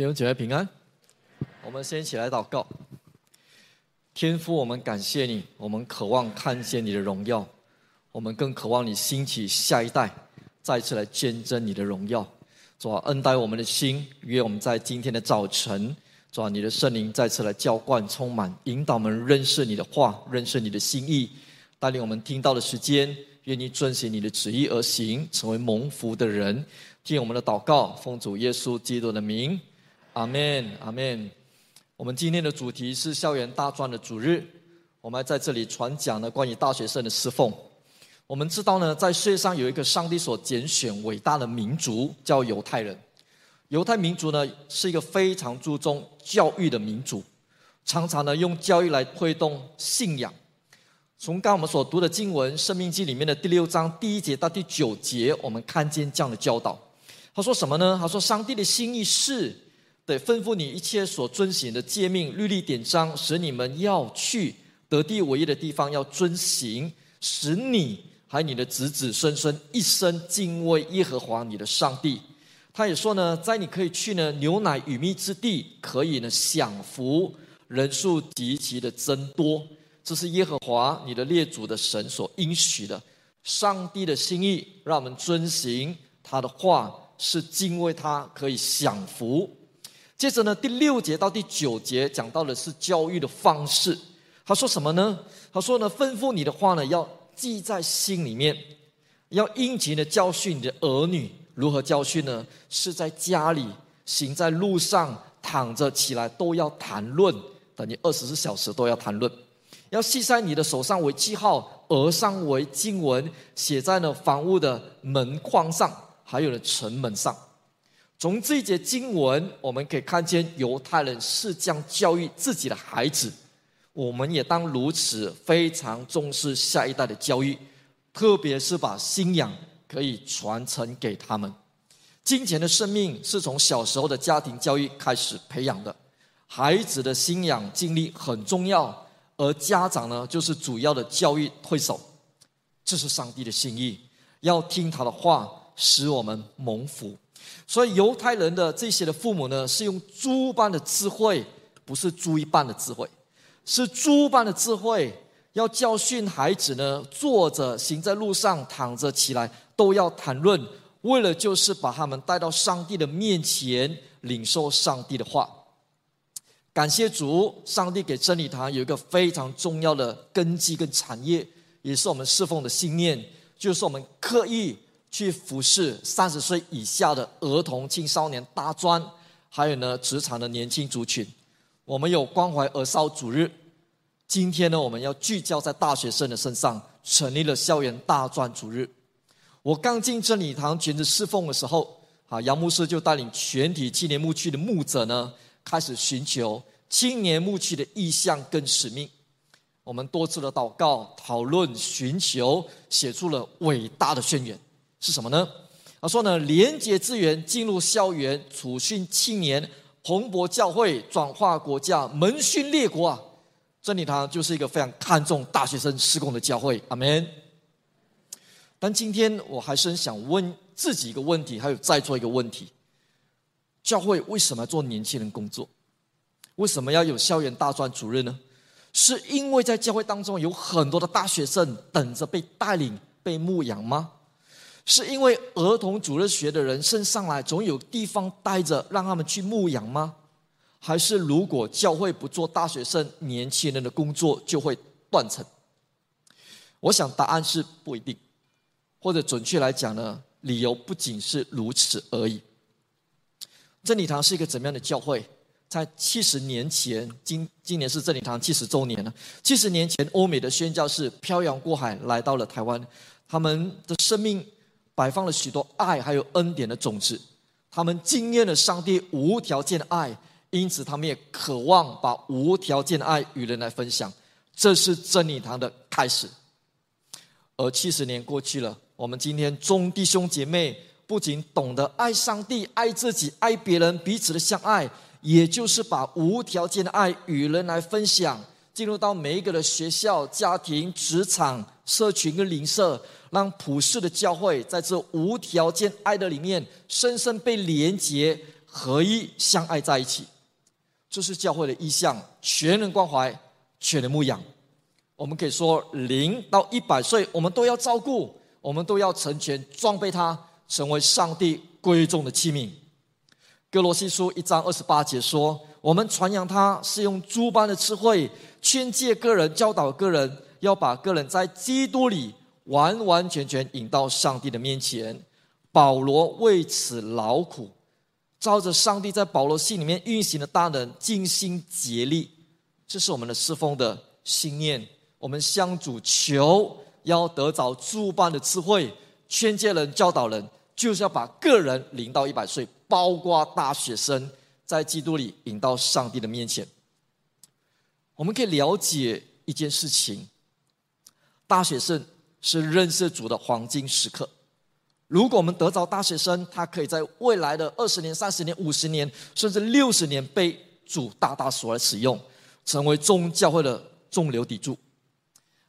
弟兄姐妹平安，我们先起来祷告。天父，我们感谢你，我们渴望看见你的荣耀，我们更渴望你兴起下一代，再次来见证你的荣耀。主啊，恩待我们的心，愿我们在今天的早晨，主啊，你的圣灵再次来浇灌、充满、引导我们认识你的话，认识你的心意，带领我们听到的时间，愿意遵循你的旨意而行，成为蒙福的人。听我们的祷告，奉主耶稣基督的名。阿门，阿门。我们今天的主题是校园大专的主日，我们在这里传讲了关于大学生的侍奉。我们知道呢，在世界上有一个上帝所拣选伟大的民族，叫犹太人。犹太民族呢是一个非常注重教育的民族，常常呢用教育来推动信仰。从刚我们所读的经文《生命记》里面的第六章第一节到第九节，我们看见这样的教导。他说什么呢？他说：“上帝的心意是。”对，吩咐你一切所遵行的诫命、律例、典章，使你们要去得地为业的地方要遵行，使你还有你的子子孙孙一生敬畏耶和华你的上帝。他也说呢，在你可以去呢牛奶与蜜之地，可以呢享福，人数极其的增多。这是耶和华你的列祖的神所应许的。上帝的心意，让我们遵行他的话，是敬畏他，可以享福。接着呢，第六节到第九节讲到的是教育的方式。他说什么呢？他说呢，吩咐你的话呢，要记在心里面，要殷勤的教训你的儿女。如何教训呢？是在家里，行在路上，躺着起来都要谈论，等于二十四小时都要谈论。要系在你的手上为记号，额上为经文，写在呢房屋的门框上，还有呢城门上。从这一节经文，我们可以看见犹太人是将教育自己的孩子，我们也当如此，非常重视下一代的教育，特别是把信仰可以传承给他们。金钱的生命是从小时候的家庭教育开始培养的，孩子的信仰经历很重要，而家长呢，就是主要的教育推手。这是上帝的心意，要听他的话，使我们蒙福。所以犹太人的这些的父母呢，是用猪般的智慧，不是猪一般的智慧，是猪般的智慧，要教训孩子呢，坐着、行在路上、躺着、起来，都要谈论，为了就是把他们带到上帝的面前，领受上帝的话。感谢主，上帝给真理堂有一个非常重要的根基跟产业，也是我们侍奉的信念，就是我们刻意。去服侍三十岁以下的儿童、青少年、大专，还有呢职场的年轻族群。我们有关怀儿少主日。今天呢，我们要聚焦在大学生的身上，成立了校园大专主日。我刚进真理堂全职侍奉的时候，啊，杨牧师就带领全体青年牧区的牧者呢，开始寻求青年牧区的意向跟使命。我们多次的祷告、讨论、寻求，写出了伟大的宣言。是什么呢？他说呢，廉洁资源进入校园，处训青年，蓬勃教会，转化国家，门训列国啊！真理堂就是一个非常看重大学生事工的教会。阿门。但今天我还是想问自己一个问题，还有再做一个问题：教会为什么要做年轻人工作？为什么要有校园大专主任呢？是因为在教会当中有很多的大学生等着被带领、被牧养吗？是因为儿童主日学的人升上来，总有地方待着，让他们去牧养吗？还是如果教会不做大学生年轻人的工作，就会断层？我想答案是不一定，或者准确来讲呢，理由不仅是如此而已。真理堂是一个怎么样的教会？在七十年前，今今年是真理堂七十周年了。七十年前，欧美的宣教士漂洋过海来到了台湾，他们的生命。摆放了许多爱还有恩典的种子，他们经验了上帝无条件的爱，因此他们也渴望把无条件的爱与人来分享。这是真理堂的开始。而七十年过去了，我们今天众弟兄姐妹不仅懂得爱上帝、爱自己、爱别人，彼此的相爱，也就是把无条件的爱与人来分享，进入到每一个的学校、家庭、职场、社群跟邻舍。让普世的教会在这无条件爱的里面，深深被连结合一相爱在一起。这是教会的意向，全人关怀，全人牧养。我们可以说，零到一百岁，我们都要照顾，我们都要成全装备他，成为上帝贵重的器皿。歌罗西书一章二十八节说：“我们传扬他是用诸般的智慧劝诫个人，教导个人，要把个人在基督里完完全全引到上帝的面前。”保罗为此劳苦。照着上帝在保罗信里面运行的大能，尽心竭力，这是我们的侍奉的信念。我们向主求，要得着诸般的智慧，劝诫人、教导人，就是要把个人领到一百岁，包括大学生，在基督里引到上帝的面前。我们可以了解一件事情：大学生是认识主的黄金时刻。如果我们得着大学生，他可以在未来的二十年、三十年、五十年，甚至六十年，被主大大所来使用，成为宗教会的中流砥柱。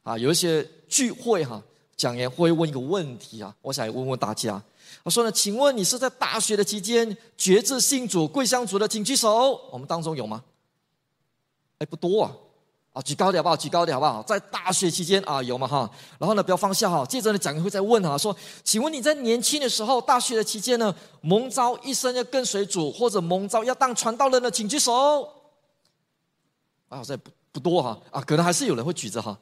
啊，有一些聚会哈，讲员会问一个问题啊，我想问问大家，他说呢，请问你是在大学的期间决志信主、归向主的，请举手。我们当中有吗？哎，不多啊。啊，举高点好不好？举高点好不好？在大学期间啊，有嘛？哈，然后呢，不要放下哈。接着呢，讲员会再问哈，说，请问你在年轻的时候，大学的期间呢，蒙召一生要跟随主，或者蒙召要当传道人呢？请举手。啊，好像不不多哈，啊，可能还是有人会举着哈。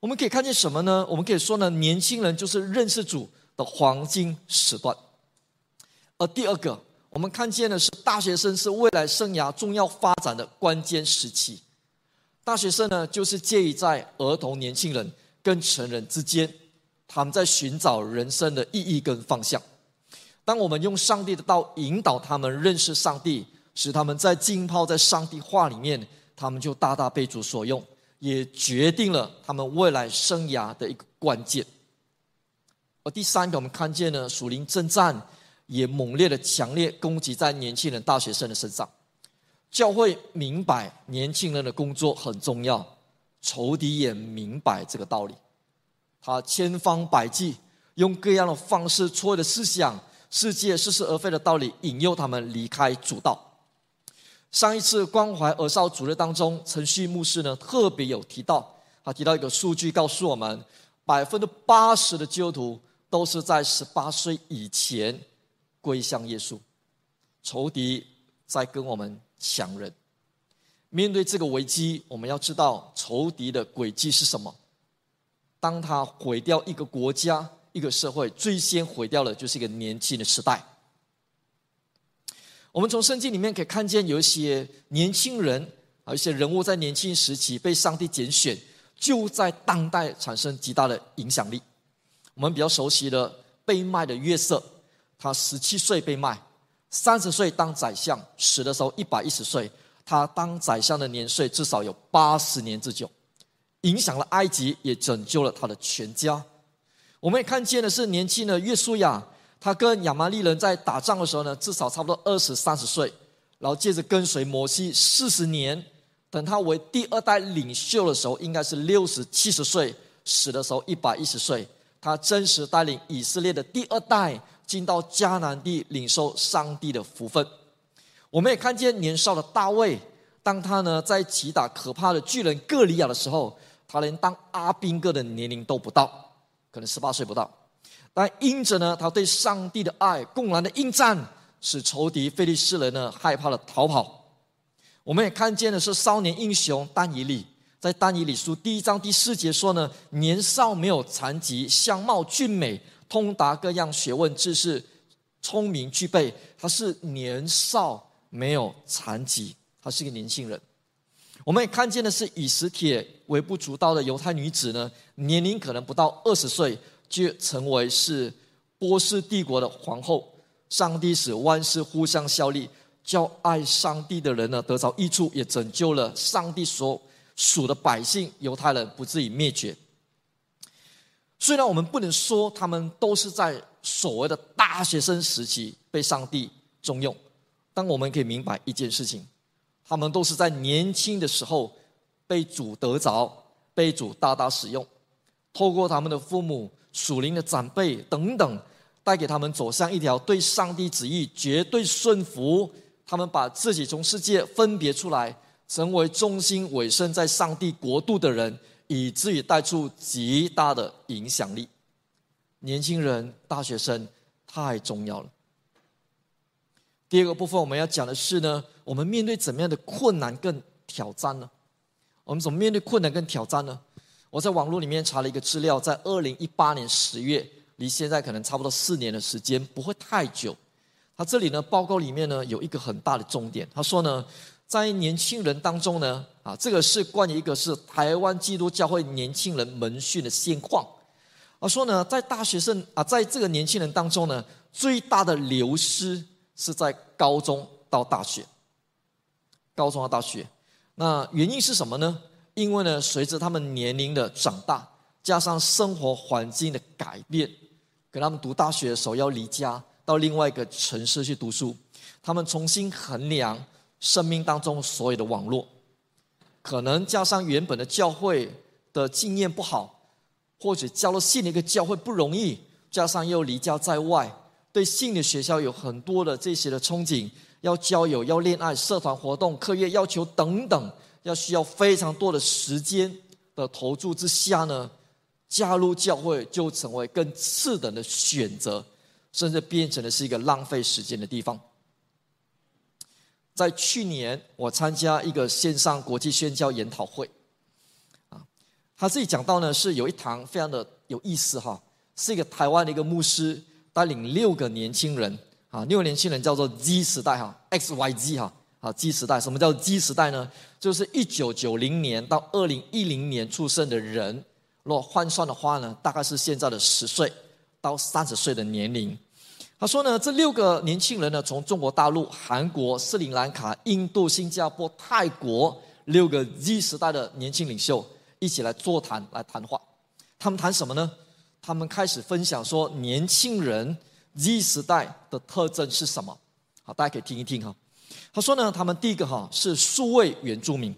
我们可以看见什么呢？我们可以说呢，年轻人就是认识主的黄金时段。而第二个，我们看见的是大学生是未来生涯重要发展的关键时期。大学生呢，就是介于在儿童、年轻人跟成人之间，他们在寻找人生的意义跟方向。当我们用上帝的道引导他们认识上帝，使他们在浸泡在上帝话里面，他们就大大被主所用，也决定了他们未来生涯的一个关键。而第三个，我们看见呢，属灵征战也猛烈的、强烈攻击在年轻人、大学生的身上。教会明白年轻人的工作很重要，仇敌也明白这个道理，他千方百计用各样的方式、错误的思想、世界似是而非的道理，引诱他们离开主道。上一次关怀儿少主日当中，陈旭牧师呢特别有提到，他提到一个数据，告诉我们，百分之八十的基督徒都是在十八岁以前归向耶稣，仇敌在跟我们。强人，面对这个危机，我们要知道仇敌的诡计是什么。当他毁掉一个国家、一个社会，最先毁掉的就是一个年轻的时代。我们从圣经里面可以看见，有一些年轻人，有一些人物在年轻时期被上帝拣选，就在当代产生极大的影响力。我们比较熟悉的被卖的约瑟，他十七岁被卖。三十岁当宰相，死的时候一百一十岁。他当宰相的年岁至少有八十年之久，影响了埃及，也拯救了他的全家。我们也看见的是年轻的约书亚，他跟亚玛力人在打仗的时候呢，至少差不多二十三十岁，然后接着跟随摩西四十年。等他为第二代领袖的时候，应该是六十七十岁，死的时候一百一十岁。他真实带领以色列的第二代。进到迦南地领受上帝的福分，我们也看见年少的大卫，当他呢在击打可怕的巨人歌利亚的时候，他连当阿兵哥的年龄都不到，可能十八岁不到，但因着呢他对上帝的爱，公然的应战，使仇敌非利士人呢害怕的逃跑。我们也看见的是少年英雄但以理，在但以理书第一章第四节说呢，年少没有残疾，相貌俊美。通达各样学问知识，聪明具备。他是年少没有残疾，他是一个年轻人。我们也看见的是以实铁微不足道的犹太女子呢，年龄可能不到二十岁，就成为是波斯帝国的皇后。上帝使万事互相效力，叫爱上帝的人呢得着益处，也拯救了上帝所属的百姓犹太人，不至于灭绝。虽然我们不能说他们都是在所谓的大学生时期被上帝重用，但我们可以明白一件事情：他们都是在年轻的时候被主得着，被主大大使用，透过他们的父母、属灵的长辈等等，带给他们走向一条对上帝旨意绝对顺服。他们把自己从世界分别出来，成为忠心委身在上帝国度的人，以至于带出极大的影响力。年轻人、大学生太重要了。第二个部分我们要讲的是呢，我们面对怎么样的困难跟挑战呢？我们怎么面对困难跟挑战呢？我在网络里面查了一个资料，在二零一八年十月，离现在可能差不多四年的时间，不会太久。他这里呢，报告里面呢有一个很大的重点，他说呢，在年轻人当中呢，啊，这个是关于一个是台湾基督教会年轻人门训的现况。他说呢，在大学生啊，在这个年轻人当中呢，最大的流失是在高中到大学，高中到大学。那原因是什么呢？因为呢，随着他们年龄的长大，加上生活环境的改变，给他们读大学的时候要离家到另外一个城市去读书，他们重新衡量生命当中所有的网络，可能加上原本的教会的经验不好，或者交了新的一个教会不容易，加上又离家在外，对新的学校有很多的这些的憧憬。要交友，要恋爱，社团活动、课业要求等等，要需要非常多的时间的投注之下呢，加入教会就成为更次等的选择，甚至变成的是一个浪费时间的地方。在去年，我参加一个线上国际宣教研讨会，啊，他自己讲到呢，是有一堂非常的有意思哈，是一个台湾的一个牧师带领六个年轻人。啊，六个年轻人叫做 Z 时代哈，X Y Z 哈，啊 Z 时代，什么叫 Z 时代呢？就是一九九零年到二零一零年出生的人，若换算的话呢，大概是现在的十岁到三十岁的年龄。他说呢，这六个年轻人呢，从中国大陆、韩国、斯里兰卡、印度、新加坡、泰国六个 Z 时代的年轻领袖一起来座谈来谈话。他们谈什么呢？他们开始分享说，年轻人。Z 时代的特征是什么？好，大家可以听一听哈。他说呢，他们第一个哈是数位原住民，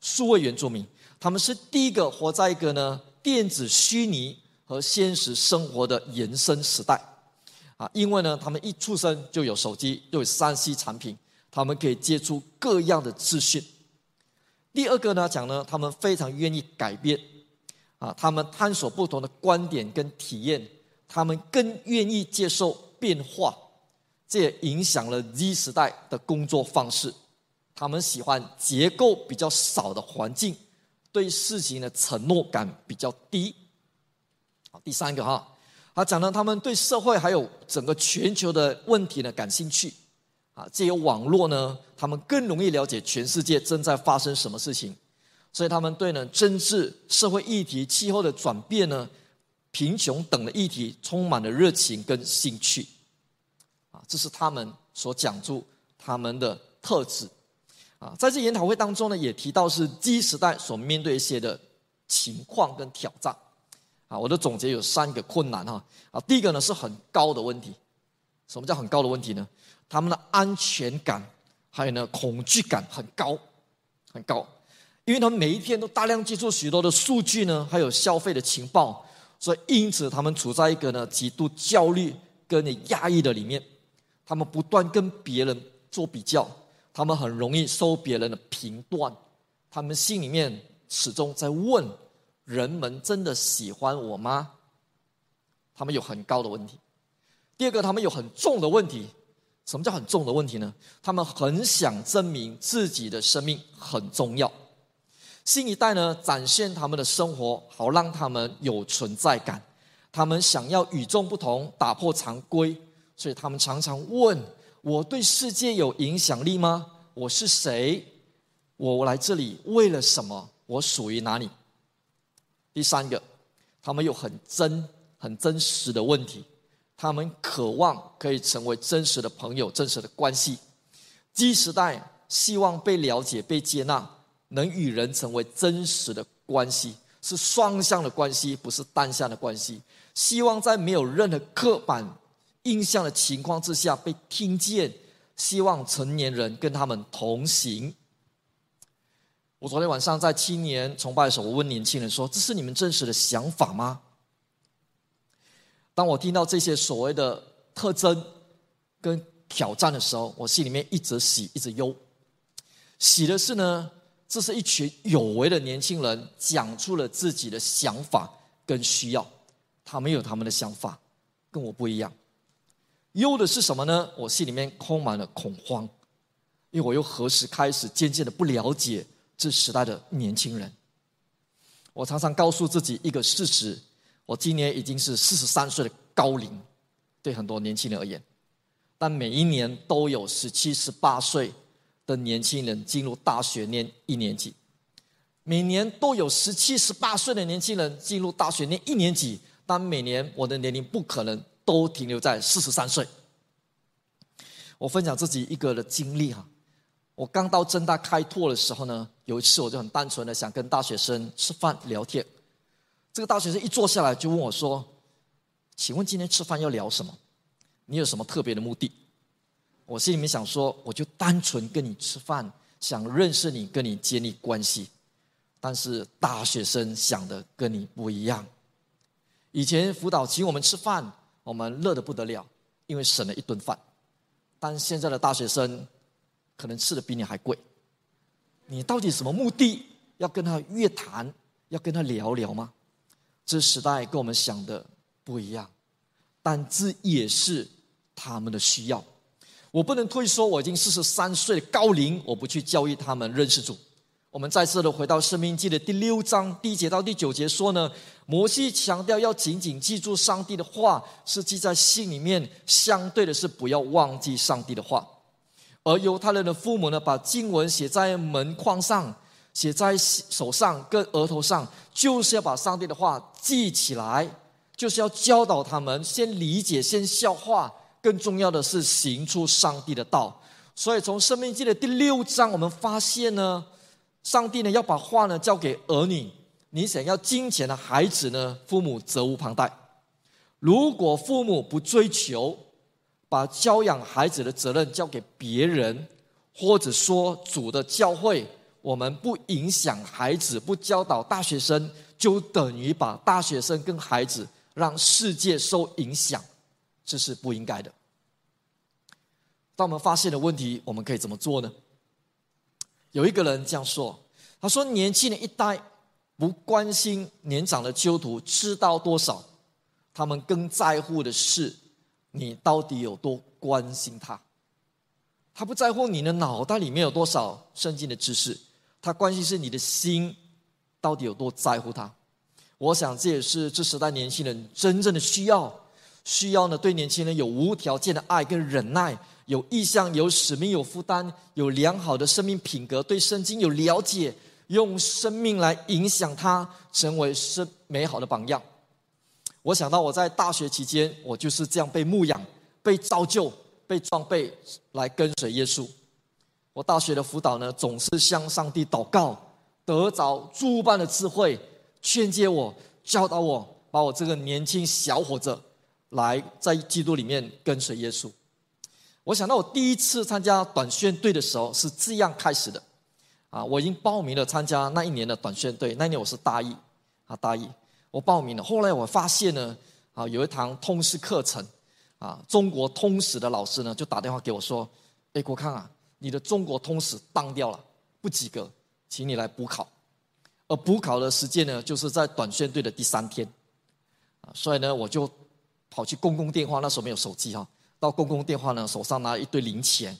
数位原住民，他们是第一个活在一个呢电子虚拟和现实生活的延伸时代啊，因为呢，他们一出生就有手机，就有 3C 产品，他们可以接触各样的资讯。第二个呢，讲呢，他们非常愿意改变啊，他们探索不同的观点跟体验。他们更愿意接受变化，这也影响了 Z 时代的工作方式。他们喜欢结构比较少的环境，对事情的承诺感比较低。好，第三个哈，他讲到他们对社会还有整个全球的问题呢感兴趣。啊，借由网络呢，他们更容易了解全世界正在发生什么事情，所以他们对呢政治、社会议题、气候的转变呢。贫穷等的议题充满了热情跟兴趣，啊，这是他们所讲出他们的特质，啊，在这研讨会当中呢，也提到是 Z 时代所面对一些的情况跟挑战，啊，我的总结有三个困难哈，啊，第一个呢是很高的问题，什么叫很高的问题呢？他们的安全感还有呢恐惧感很高，很高，因为他们每一天都大量接触许多的数据呢，还有消费的情报。所以，因此他们处在一个呢极度焦虑跟压抑的里面，他们不断跟别人做比较，他们很容易受别人的评断，他们心里面始终在问：人们真的喜欢我吗？他们有很高的问题。第二个，他们有很重的问题。什么叫很重的问题呢？他们很想证明自己的生命很重要。新一代呢，展现他们的生活，好让他们有存在感。他们想要与众不同，打破常规，所以他们常常问：我对世界有影响力吗？我是谁？我来这里为了什么？我属于哪里？第三个，他们有很真、很真实的问题。他们渴望可以成为真实的朋友、真实的关系。Z 时代希望被了解、被接纳。能与人成为真实的关系，是双向的关系，不是单向的关系。希望在没有任何刻板印象的情况之下被听见。希望成年人跟他们同行。我昨天晚上在青年崇拜的时候，我问年轻人说：“这是你们真实的想法吗？”当我听到这些所谓的特征跟挑战的时候，我心里面一直喜，一直忧。喜的是呢，这是一群有为的年轻人讲出了自己的想法跟需要，他们有他们的想法，跟我不一样。忧的是什么呢？我心里面充满了恐慌，因为我又何时开始渐渐的不了解这时代的年轻人？我常常告诉自己一个事实：我今年已经是四十三岁的高龄，对很多年轻人而言，但每一年都有十七、十八岁的年轻人进入大学念一年级，每年都有十七、十八岁的年轻人进入大学念一年级，但每年我的年龄不可能。都停留在四十三岁。我分享自己一个的经历哈，我刚到正大开拓的时候呢，有一次我就很单纯的想跟大学生吃饭聊天，这个大学生一坐下来就问我说：“请问今天吃饭要聊什么？你有什么特别的目的？”我心里面想说，我就单纯跟你吃饭，想认识你，跟你建立关系。但是大学生想的跟你不一样，以前辅导请我们吃饭。我们乐得不得了，因为省了一顿饭。但现在的大学生可能吃的比你还贵。你到底什么目的？要跟他约谈，要跟他聊聊吗？这时代跟我们想的不一样，但这也是他们的需要。我不能推说我已经四十三岁高龄，我不去教育他们认识主。我们再次的回到《生命记》的第六章第一节到第九节说呢，摩西强调要紧紧记住上帝的话，是记在心里面；相对的是不要忘记上帝的话。而犹太人的父母呢，把经文写在门框上，写在手上跟额头上，就是要把上帝的话记起来，就是要教导他们先理解、先消化，更重要的是行出上帝的道。所以从《生命记》的第六章，我们发现呢。上帝呢，要把话呢交给儿女，你想要金钱的孩子呢，父母责无旁贷。如果父母不追求，把教养孩子的责任交给别人，或者说主的教会，我们不影响孩子，不教导大学生，就等于把大学生跟孩子让世界受影响，这是不应该的。当我们发现了问题，我们可以怎么做呢？有一个人这样说：“他说，年轻人一代不关心年长的基督徒知道多少，他们更在乎的是你到底有多关心他。他不在乎你的脑袋里面有多少圣经的知识，他关心是你的心到底有多在乎他。我想这也是这时代年轻人真正的需要，需要呢对年轻人有无条件的爱跟忍耐。”有意向、有使命、有负担、有良好的生命品格，对圣经有了解，用生命来影响他，成为是美好的榜样。我想到我在大学期间，我就是这样被牧养、被造就、被装备来跟随耶稣。我大学的辅导呢，总是向上帝祷告，得着诸般的智慧，劝诫我、教导我，把我这个年轻小伙子来在基督里面跟随耶稣。我想到我第一次参加短宣队的时候是这样开始的，啊，我已经报名了参加那一年的短宣队。那一年我是大一，啊，大一，我报名了。后来我发现呢，啊，有一堂通识课程，啊，中国通史的老师呢就打电话给我说：“哎，国康啊，你的中国通史当掉了，不及格，请你来补考。”而补考的时间呢，就是在短宣队的第三天，啊，所以呢，我就跑去公共电话，那时候没有手机哈。到公共电话呢，手上拿一堆零钱，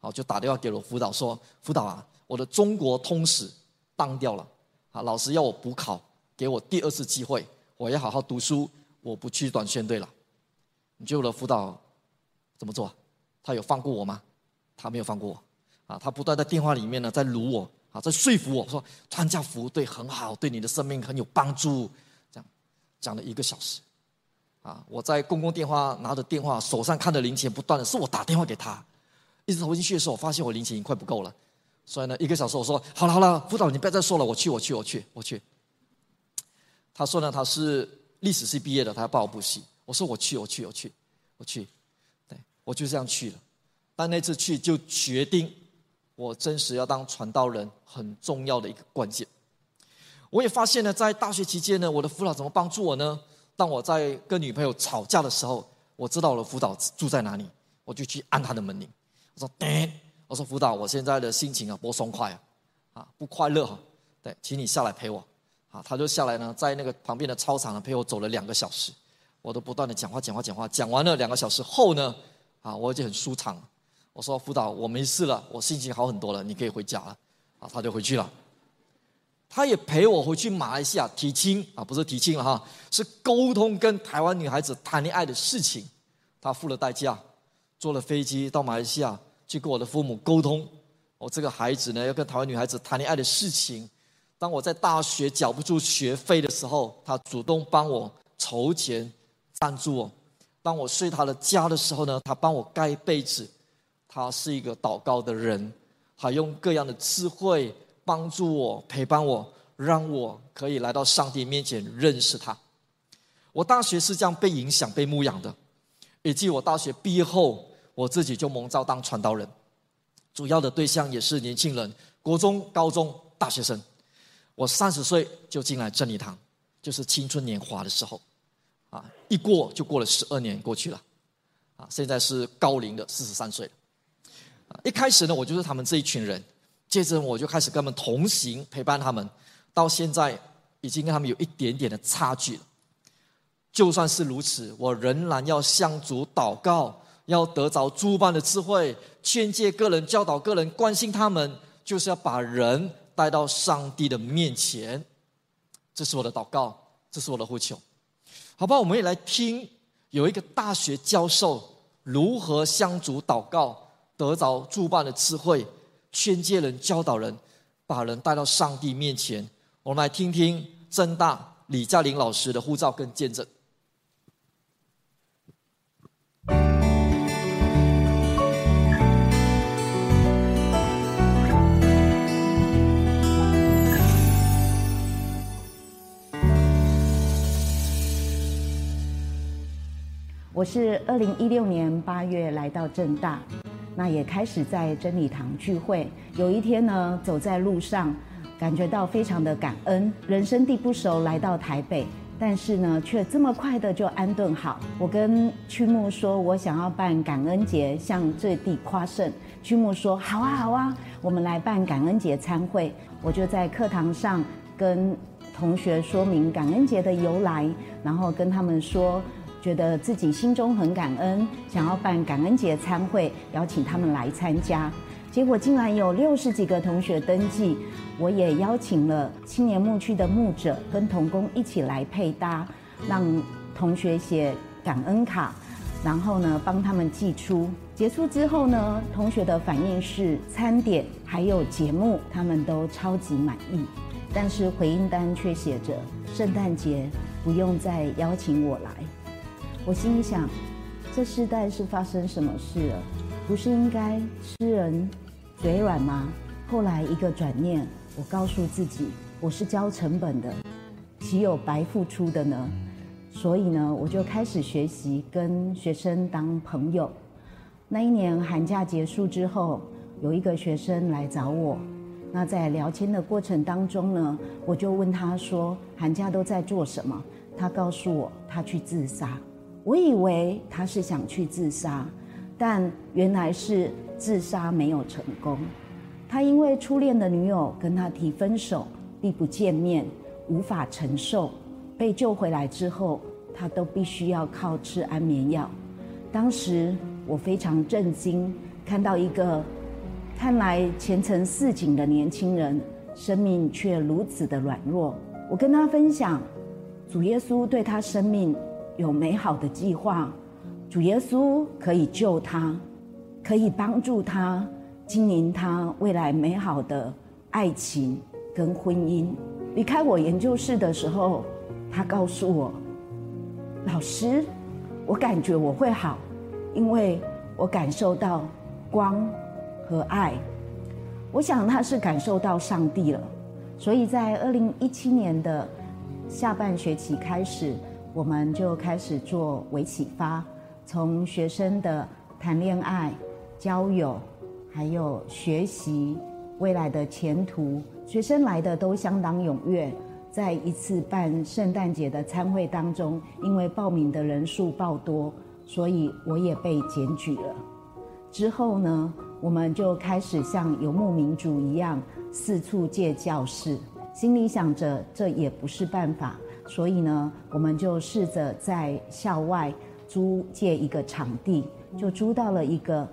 好，就打电话给我辅导说：“辅导啊，我的中国通史当掉了，啊，老师要我补考，给我第二次机会，我要好好读书，我不去短宣队了。”你觉得我的辅导怎么做？他有放过我吗？他没有放过我，啊，他不断在电话里面呢在辱我，啊，在说服我说参加服务队很好，对你的生命很有帮助，这样讲了一个小时。啊！我在公共电话拿着电话，手上看着零钱不断的，是我打电话给他。一直投进去的时候，我发现我零钱已经快不够了，所以呢，一个小时我说好了好了，辅导你不要再说了，我去我去我去我去。他说呢，他是历史系毕业的，他要报我补习。我说我去我去我去我去，对，我就这样去了。但那次去就决定我真实要当传道人很重要的一个关键。我也发现呢，在大学期间呢，我的辅导怎么帮助我呢？当我在跟女朋友吵架的时候，我知道我的辅导住在哪里，我就去按他的门铃。我说：“，我说辅导，我现在的心情啊不松快啊，啊不快乐哈。对，请你下来陪我。啊，他就下来呢，在那个旁边的操场呢陪我走了两个小时，我都不断的讲话讲话讲话，讲完了两个小时后呢，啊，我已经很舒畅了。我说辅导，我没事了，我心情好很多了，你可以回家了。啊，他就回去了。”他也陪我回去马来西亚提亲啊，不是提亲了哈，是沟通跟台湾女孩子谈恋爱的事情。他付了代价，坐了飞机到马来西亚去跟我的父母沟通。我这个孩子呢，要跟台湾女孩子谈恋爱的事情。当我在大学缴不出学费的时候，他主动帮我筹钱赞助我。当我睡他的家的时候呢，他帮我盖被子。他是一个祷告的人，还用各样的智慧。帮助我，陪伴我，让我可以来到上帝面前认识他。我大学是这样被影响、被牧养的，以及我大学毕业后，我自己就蒙召当传道人，主要的对象也是年轻人，国中、高中、大学生。我三十岁就进来真理堂，就是青春年华的时候，啊，一过就过了十二年过去了，啊，现在是高龄的四十三岁了。一开始呢，我就是他们这一群人。接着我就开始跟他们同行，陪伴他们，到现在已经跟他们有一点点的差距了。就算是如此，我仍然要向主祷告，要得着诸般的智慧，劝诫个人，教导个人，关心他们，就是要把人带到上帝的面前。这是我的祷告，这是我的呼求。好吧，我们也来听有一个大学教授如何向主祷告，得着诸般的智慧。劝诫人、教导人，把人带到上帝面前。我们来听听政大李嘉玲老师的呼召跟见证。我是二零一六年八月来到正大。那也开始在真理堂聚会。有一天呢，走在路上，感觉到非常的感恩。人生地不熟，来到台北，但是呢，却这么快的就安顿好。我跟曲牧说，我想要办感恩节，向这地夸胜。曲牧说，好啊，好啊，我们来办感恩节餐会。我就在课堂上跟同学说明感恩节的由来，然后跟他们说。觉得自己心中很感恩，想要办感恩节餐会，邀请他们来参加。结果竟然有六十几个同学登记，我也邀请了青年牧区的牧者跟童工一起来配搭，让同学写感恩卡，然后呢帮他们寄出。结束之后呢，同学的反应是餐点还有节目他们都超级满意，但是回应单却写着圣诞节不用再邀请我来。我心里想，这世代是发生什么事了？不是应该吃人嘴软吗？后来一个转念，我告诉自己，我是交成本的，岂有白付出的呢？所以呢，我就开始学习跟学生当朋友。那一年寒假结束之后，有一个学生来找我，那在聊天的过程当中呢，我就问他说：“寒假都在做什么？”他告诉我，他去自杀。我以为他是想去自杀，但原来是自杀没有成功。他因为初恋的女友跟他提分手，并不见面，无法承受。被救回来之后，他都必须要靠吃安眠药。当时我非常震惊，看到一个看来前程似锦的年轻人，生命却如此的软弱。我跟他分享，主耶稣对他生命。有美好的计划，主耶稣可以救他，可以帮助他经营他未来美好的爱情跟婚姻。离开我研究室的时候，他告诉我：“老师，我感觉我会好，因为我感受到光和爱。”我想他是感受到上帝了，所以在二零一七年的下半学期开始。我们就开始做微启发，从学生的谈恋爱、交友，还有学习未来的前途，学生来的都相当踊跃。在一次办圣诞节的餐会当中，因为报名的人数爆多，所以我也被检举了。之后呢，我们就开始像游牧民族一样四处借教室，心里想着这也不是办法，所以呢，我们就试着在校外租借一个场地，就租到了一个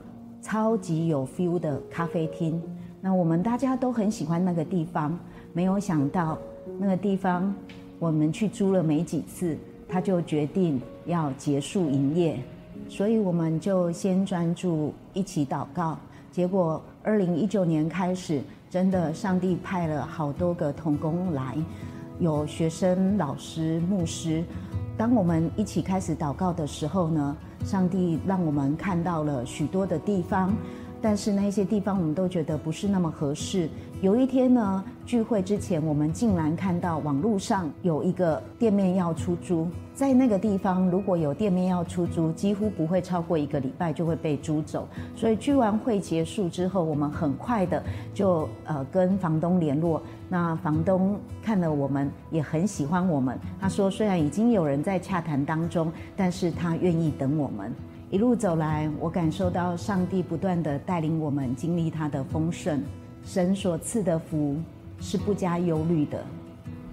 超级有 feel 的咖啡厅。那我们大家都很喜欢那个地方，没有想到那个地方我们去租了没几次，他就决定要结束营业。所以我们就先专注一起祷告，结果二零一九年开始，真的上帝派了好多个童工来，有学生、老师、牧师。当我们一起开始祷告的时候呢，上帝让我们看到了许多的地方。但是那些地方我们都觉得不是那么合适。有一天呢，聚会之前，我们竟然看到网络上有一个店面要出租。在那个地方，如果有店面要出租，几乎不会超过一个礼拜就会被租走。所以聚完会结束之后，我们很快的就呃跟房东联络。那房东看了我们也很喜欢我们，他说虽然已经有人在洽谈当中，但是他愿意等我们。一路走来，我感受到上帝不断地带领我们经历他的丰盛。神所赐的福是不加忧虑的。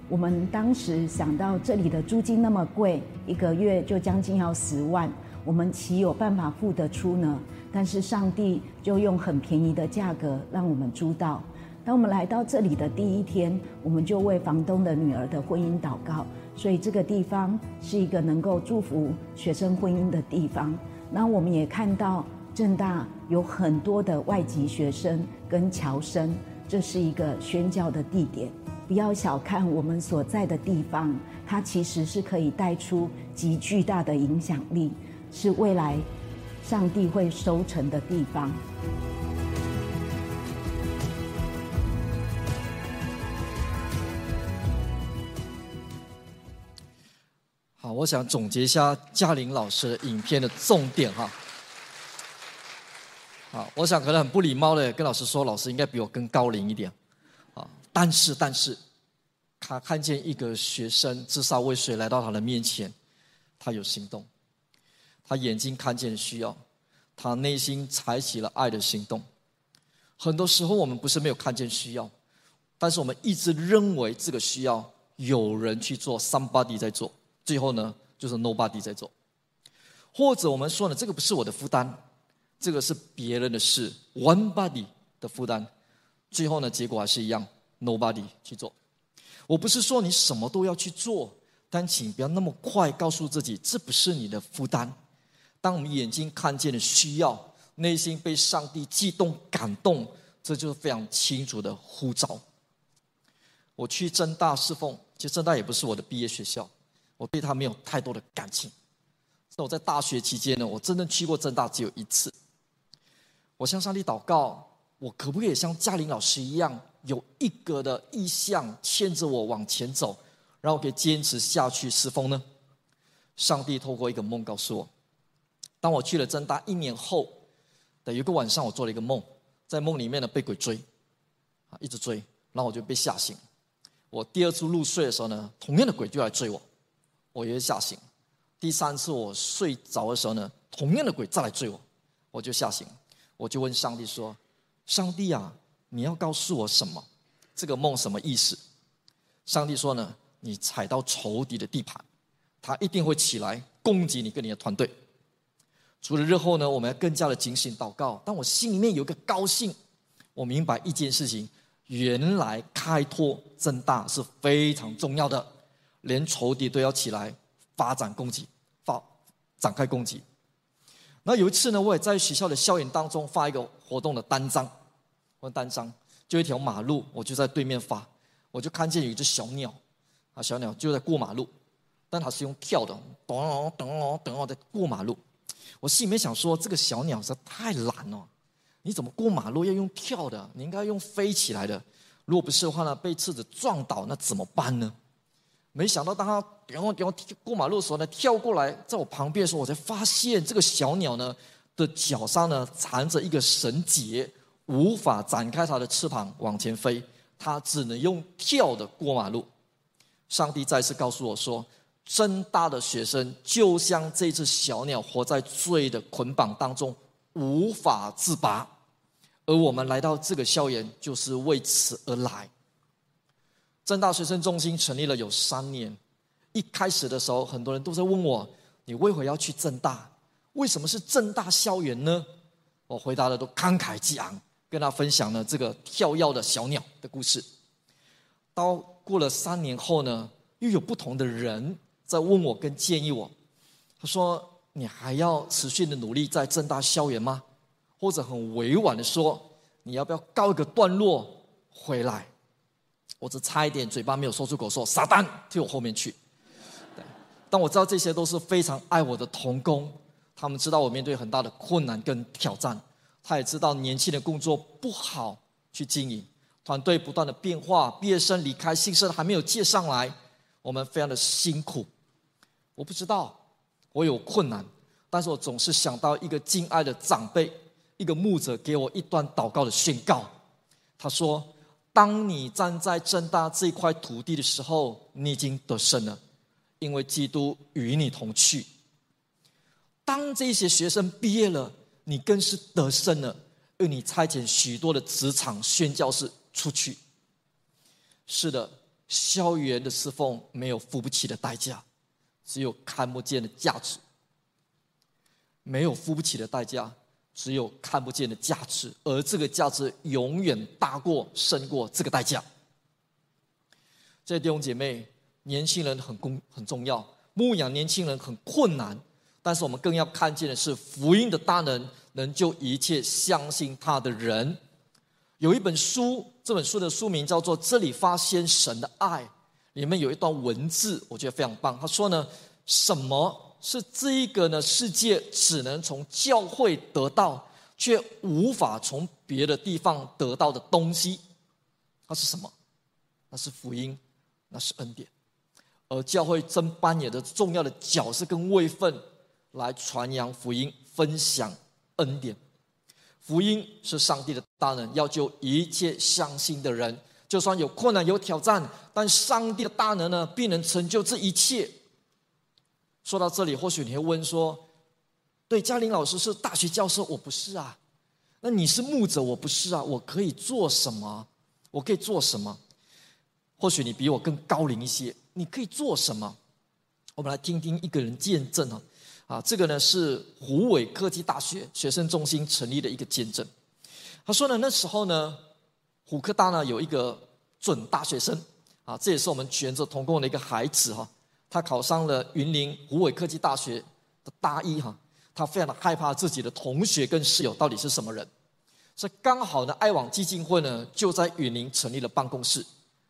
我们当时想到这里的租金那么贵，一个月就将近要十万，我们岂有办法付得出呢？但是上帝就用很便宜的价格让我们租到。当我们来到这里的第一天，我们就为房东的女儿的婚姻祷告，所以这个地方是一个能够祝福学生婚姻的地方。那我们也看到正大有很多的外籍学生跟侨生，这是一个宣教的地点。不要小看我们所在的地方，它其实是可以带出极巨大的影响力，是未来上帝会收成的地方。我想总结一下嘉玲老师的影片的重点哈。好，我想可能很不礼貌的跟老师说，老师应该比我更高龄一点。啊，但是但是，他看见一个学生至少未遂来到他的面前，他有行动，他眼睛看见需要，他内心采取了爱的行动。很多时候我们不是没有看见需要，但是我们一直认为这个需要有人去做，somebody 在做。最后呢，就是 nobody 在做，或者我们说呢，这个不是我的负担，这个是别人的事，one body 的负担。最后呢，结果还是一样，nobody 去做。我不是说你什么都要去做，但请不要那么快告诉自己这不是你的负担。当我们眼睛看见了需要，内心被上帝激动感动，这就是非常清楚的呼召。我去正大侍奉，其实正大也不是我的毕业学校。我对他没有太多的感情。那我在大学期间呢，我真正去过政大只有一次。我向上帝祷告，我可不可以像嘉玲老师一样，有一个的意向牵着我往前走，然后可以坚持下去侍奉呢？上帝透过一个梦告诉我，当我去了政大一年后的有一个晚上，我做了一个梦，在梦里面呢被鬼追，啊，一直追，然后我就被吓醒。我第二次入睡的时候呢，同样的鬼就来追我。我也吓醒，第三次我睡着的时候呢，同样的鬼再来追我，我就吓醒，我就问上帝说：“上帝啊，你要告诉我什么？这个梦什么意思？”上帝说呢：“你踩到仇敌的地盘，他一定会起来攻击你跟你的团队。除了日后呢，我们要更加的警醒祷告。但我心里面有个高兴，我明白一件事情，原来开拓增大是非常重要的。”连仇敌都要起来发展攻击，发展开攻击。那有一次呢，我也在学校的校园当中发一个活动的单张，或单张，就一条马路，我就在对面发，我就看见有一只小鸟，啊，小鸟就在过马路，但它是用跳的，咚咚咚咚在过马路。我心里面想说，这个小鸟实在太懒了，你怎么过马路要用跳的？你应该用飞起来的。如果不是的话呢，被车子撞倒那怎么办呢？没想到，当他然后然后过马路的时候呢，跳过来在我旁边的时候，我才发现这个小鸟呢的脚上呢缠着一个绳结，无法展开它的翅膀往前飞，它只能用跳的过马路。上帝再次告诉我说，真大的学生就像这只小鸟，活在罪的捆绑当中，无法自拔。而我们来到这个校园，就是为此而来。正大学生中心成立了有三年，一开始的时候，很多人都在问我：“你为何要去正大？为什么是正大校园呢？”我回答的都慷慨激昂，跟他分享了这个跳跃的小鸟的故事。到过了三年后呢，又有不同的人在问我跟建议我，他说：“你还要持续的努力在正大校园吗？”或者很委婉的说：“你要不要告一个段落回来？”我只差一点嘴巴没有说出口，说：“撒旦，替我后面去。”但我知道这些都是非常爱我的同工，他们知道我面对很大的困难跟挑战，他也知道年轻的工作不好去经营，团队不断的变化，毕业生离开，新生还没有接上来，我们非常的辛苦。我不知道我有困难，但是我总是想到一个敬爱的长辈。一个牧者给我一段祷告的宣告，他说：“当你站在正大这块土地的时候，你已经得胜了，因为基督与你同去。当这些学生毕业了，你更是得胜了，为你差遣许多的职场宣教士出去。是的，校园的侍奉没有付不起的代价，只有看不见的价值，没有付不起的代价。”只有看不见的价值，而这个价值永远大过、胜过这个代价。这弟兄姐妹，年轻人很公很重要，牧养年轻人很困难，但是我们更要看见的是福音的大能，能救一切相信他的人。有一本书，这本书的书名叫做《这里发现神的爱》，里面有一段文字，我觉得非常棒。他说呢，什么？是这一个呢？世界只能从教会得到，却无法从别的地方得到的东西，它是什么？那是福音，那是恩典。而教会正扮演着重要的角色跟位分，来传扬福音，分享恩典。福音是上帝的大能，要救一切相信的人。就算有困难、有挑战，但上帝的大能呢，必能成就这一切。说到这里，或许你会问说：“对，嘉玲老师是大学教授，我不是啊。那你是牧者，我不是啊。我可以做什么？我可以做什么？或许你比我更高龄一些，你可以做什么？我们来听听一个人见证啊。啊，这个呢是湖尾科技大学学生中心成立的一个见证。他说呢，那时候呢，湖科大呢有一个准大学生啊，这也是我们全职同工的一个孩子哈。他考上了云林湖尾科技大学的大一哈，他非常的害怕自己的同学跟室友到底是什么人，所以刚好呢，爱网基金会呢就在云林成立了办公室，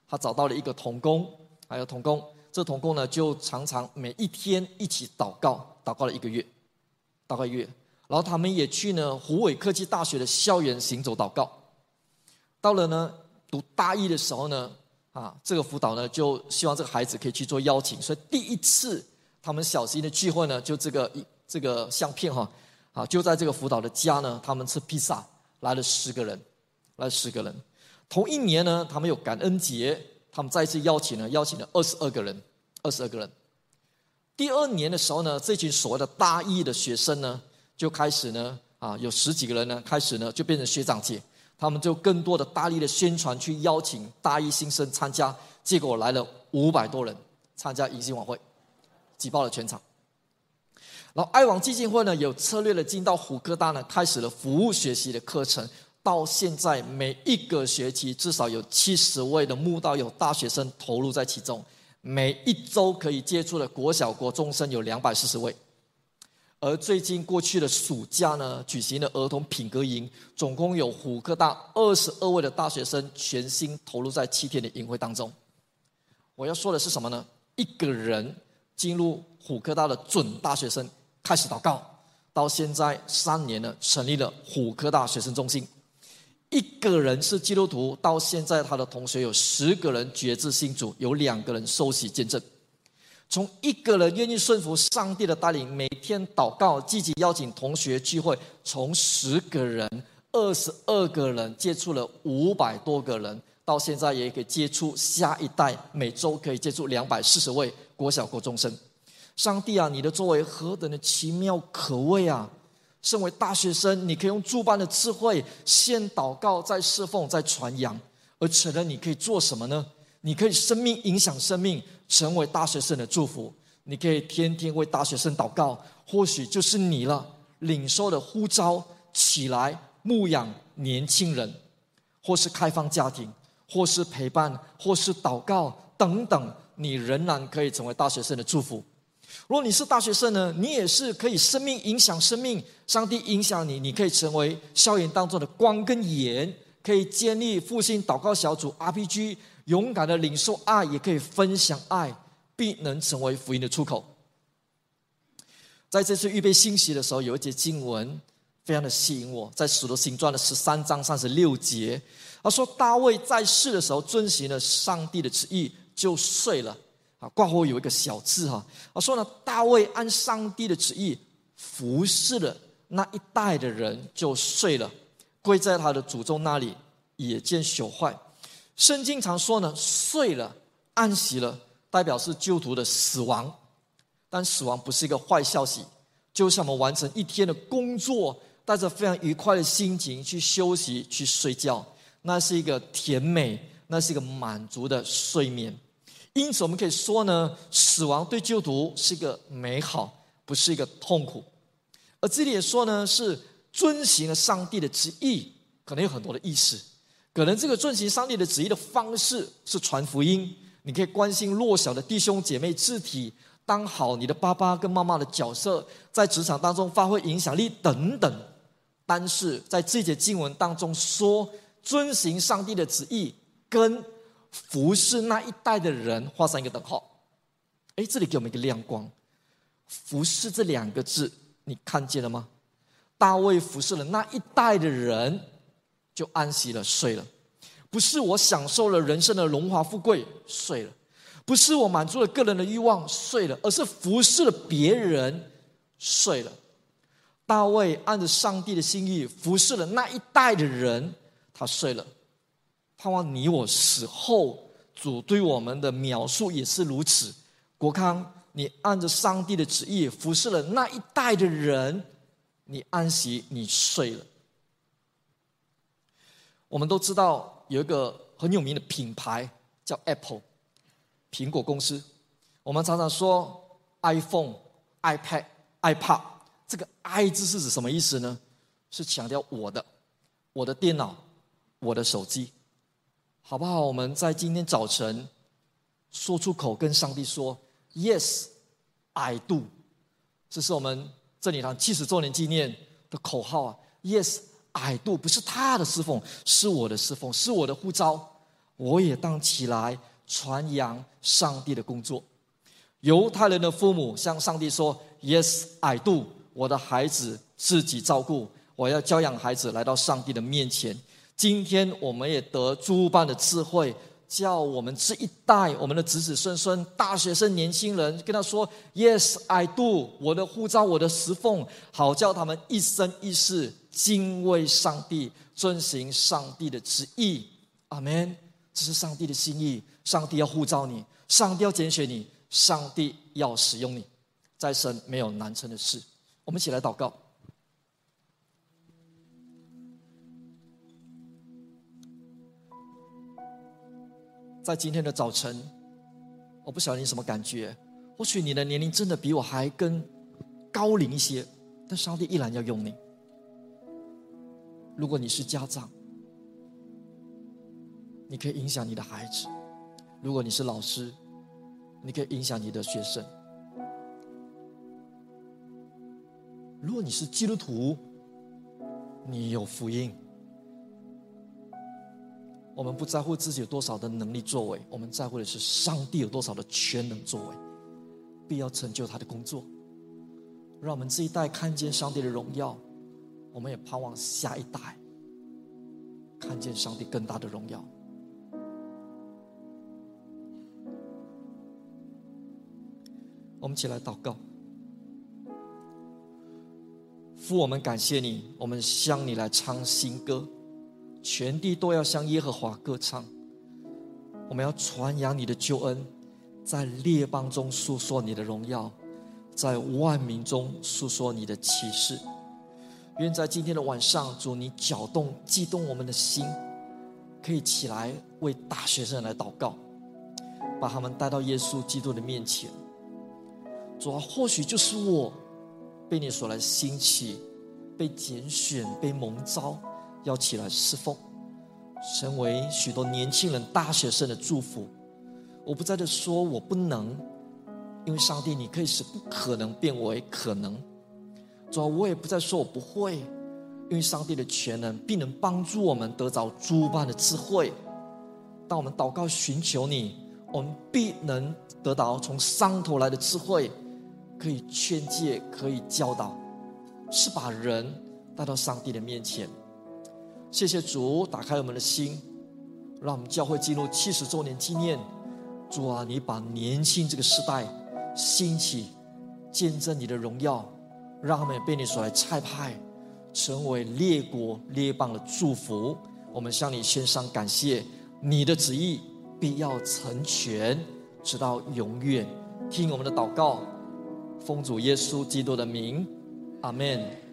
他找到了一个同工，还有同工，这同工呢就常常每一天一起祷告，祷告了一个月，祷告一个月，然后他们也去呢湖尾科技大学的校园行走祷告，到了呢读大一的时候呢。啊，这个辅导呢，就希望这个孩子可以去做邀请，所以第一次他们小型的聚会呢，就这个一这个相片哈，啊，就在这个辅导的家呢，他们吃披萨，来了十个人，来十个人。同一年呢，他们有感恩节，他们再次邀请呢，邀请了二十二个人，二十二个人。第二年的时候呢，这群所谓的大一的学生呢，就开始呢，啊，有十几个人呢，开始呢，就变成学长姐。他们就更多的大力的宣传，去邀请大一新生参加，结果来了五百多人参加迎新晚会，挤爆了全场。然后爱网基金会呢，有策略的进到虎科大呢，开始了服务学习的课程。到现在每一个学期至少有七十位的慕道友大学生投入在其中，每一周可以接触的国小国中生有两百四十位。而最近过去的暑假呢，举行了儿童品格营，总共有虎科大二十二位的大学生全心投入在七天的营会当中。我要说的是什么呢？一个人进入虎科大的准大学生开始祷告，到现在三年了，成立了虎科大学生中心。一个人是基督徒，到现在他的同学有十个人决志信主，有两个人受洗见证。从一个人愿意顺服上帝的带领，每天祷告，积极邀请同学聚会，从十个人、二十二个人接触了五百多个人，到现在也可以接触下一代，每周可以接触两百四十位国小国中生。上帝啊，你的作为何等的奇妙可畏啊！身为大学生，你可以用诸般的智慧，先祷告，再侍奉，再传扬。而成人，你可以做什么呢？你可以生命影响生命，成为大学生的祝福。你可以天天为大学生祷告，或许就是你了。领受的呼召，起来牧养年轻人，或是开放家庭，或是陪伴，或是祷告等等，你仍然可以成为大学生的祝福。如果你是大学生呢，你也是可以生命影响生命，上帝影响你，你可以成为校园当中的光跟盐，可以建立复兴祷告小组 RPG，勇敢的领受爱，也可以分享爱，必能成为福音的出口。在这次预备信息的时候，有一节经文非常的吸引我，在使徒行传的十三章三十六节，他说大卫在世的时候遵循了上帝的旨意，就睡了。啊，挂后有一个小字哈，他说呢，大卫按上帝的旨意服侍了那一代的人，就睡了，跪在他的祖宗那里，也见朽坏。圣经常说呢，睡了，安息了，代表是基督徒的死亡。但死亡不是一个坏消息，就像我们完成一天的工作，带着非常愉快的心情去休息、去睡觉，那是一个甜美，那是一个满足的睡眠。因此，我们可以说呢，死亡对基督徒是一个美好，不是一个痛苦。而这里也说呢，是遵行了上帝的旨意，可能有很多的意思。可能这个遵行上帝的旨意的方式是传福音，你可以关心弱小的弟兄姐妹肢体，当好你的爸爸跟妈妈的角色，在职场当中发挥影响力等等。但是在这节经文当中说，遵行上帝的旨意跟。服侍那一代的人画上一个等号，哎，这里给我们一个亮光。服侍这两个字，你看见了吗？大卫服侍了那一代的人，就安息了，睡了。不是我享受了人生的荣华富贵，睡了；不是我满足了个人的欲望，睡了，而是服侍了别人，睡了。大卫按着上帝的心意服侍了那一代的人，他睡了。盼望你我死后，主对我们的描述也是如此。国康，你按着上帝的旨意服侍了那一代的人，你安息，你睡了。我们都知道有一个很有名的品牌叫 Apple，苹果公司。我们常常说 iPhone、iPad、iPad，这个 “i” 字是指什么意思呢？是强调我的、我的电脑、我的手机。好不好？我们在今天早晨说出口，跟上帝说：“Yes, I do。”这是我们真理堂七十周年纪念的口号啊！Yes, I do，不是他的侍奉，是我的侍奉，是我的呼召。我也当起来传扬上帝的工作。犹太人的父母向上帝说：“Yes, I do。”我的孩子自己照顾，我要教养孩子来到上帝的面前。今天我们也得诸般的智慧，叫我们这一代，我们的子子孙孙、大学生、年轻人，跟他说：“Yes, I do。”我的呼召，我的侍奉，好叫他们一生一世敬畏上帝，遵行上帝的旨意。阿门。这是上帝的心意，上帝要呼召你，上帝要拣选你，上帝要使用你，在神没有难成的事。我们一起来祷告。在今天的早晨，我不晓得你什么感觉。或许你的年龄真的比我还更高龄一些，但上帝依然要用你。如果你是家长，你可以影响你的孩子；如果你是老师，你可以影响你的学生；如果你是基督徒，你有福音。我们不在乎自己有多少的能力作为，我们在乎的是上帝有多少的全能作为，必要成就他的工作。让我们这一代看见上帝的荣耀，我们也盼望下一代看见上帝更大的荣耀。我们起来祷告，父，我们感谢你，我们向你来唱新歌。全地都要向耶和华歌唱，我们要传扬你的救恩，在列邦中述说你的荣耀，在万民中述说你的启示。愿在今天的晚上，主你搅动、激动我们的心，可以起来为大学生来祷告，把他们带到耶稣基督的面前。主啊，或许就是我被你所来兴起、被拣选、被蒙召，要起来侍奉。成为许多年轻人、大学生的祝福。我不在这说我不能，因为上帝，你可以使不可能变为可能。主啊，我也不再说我不会，因为上帝的全能必能帮助我们得着诸般的智慧。当我们祷告寻求你，我们必能得到从上头来的智慧，可以劝诫，可以教导，是把人带到上帝的面前。谢谢主，打开我们的心，让我们教会进入七十周年纪念。主啊，你把年轻这个时代兴起，见证你的荣耀，让他们被你所来差派，成为列国列邦的祝福。我们向你献上感谢，你的旨意必要成全，直到永远。听我们的祷告，奉主耶稣基督的名，阿门。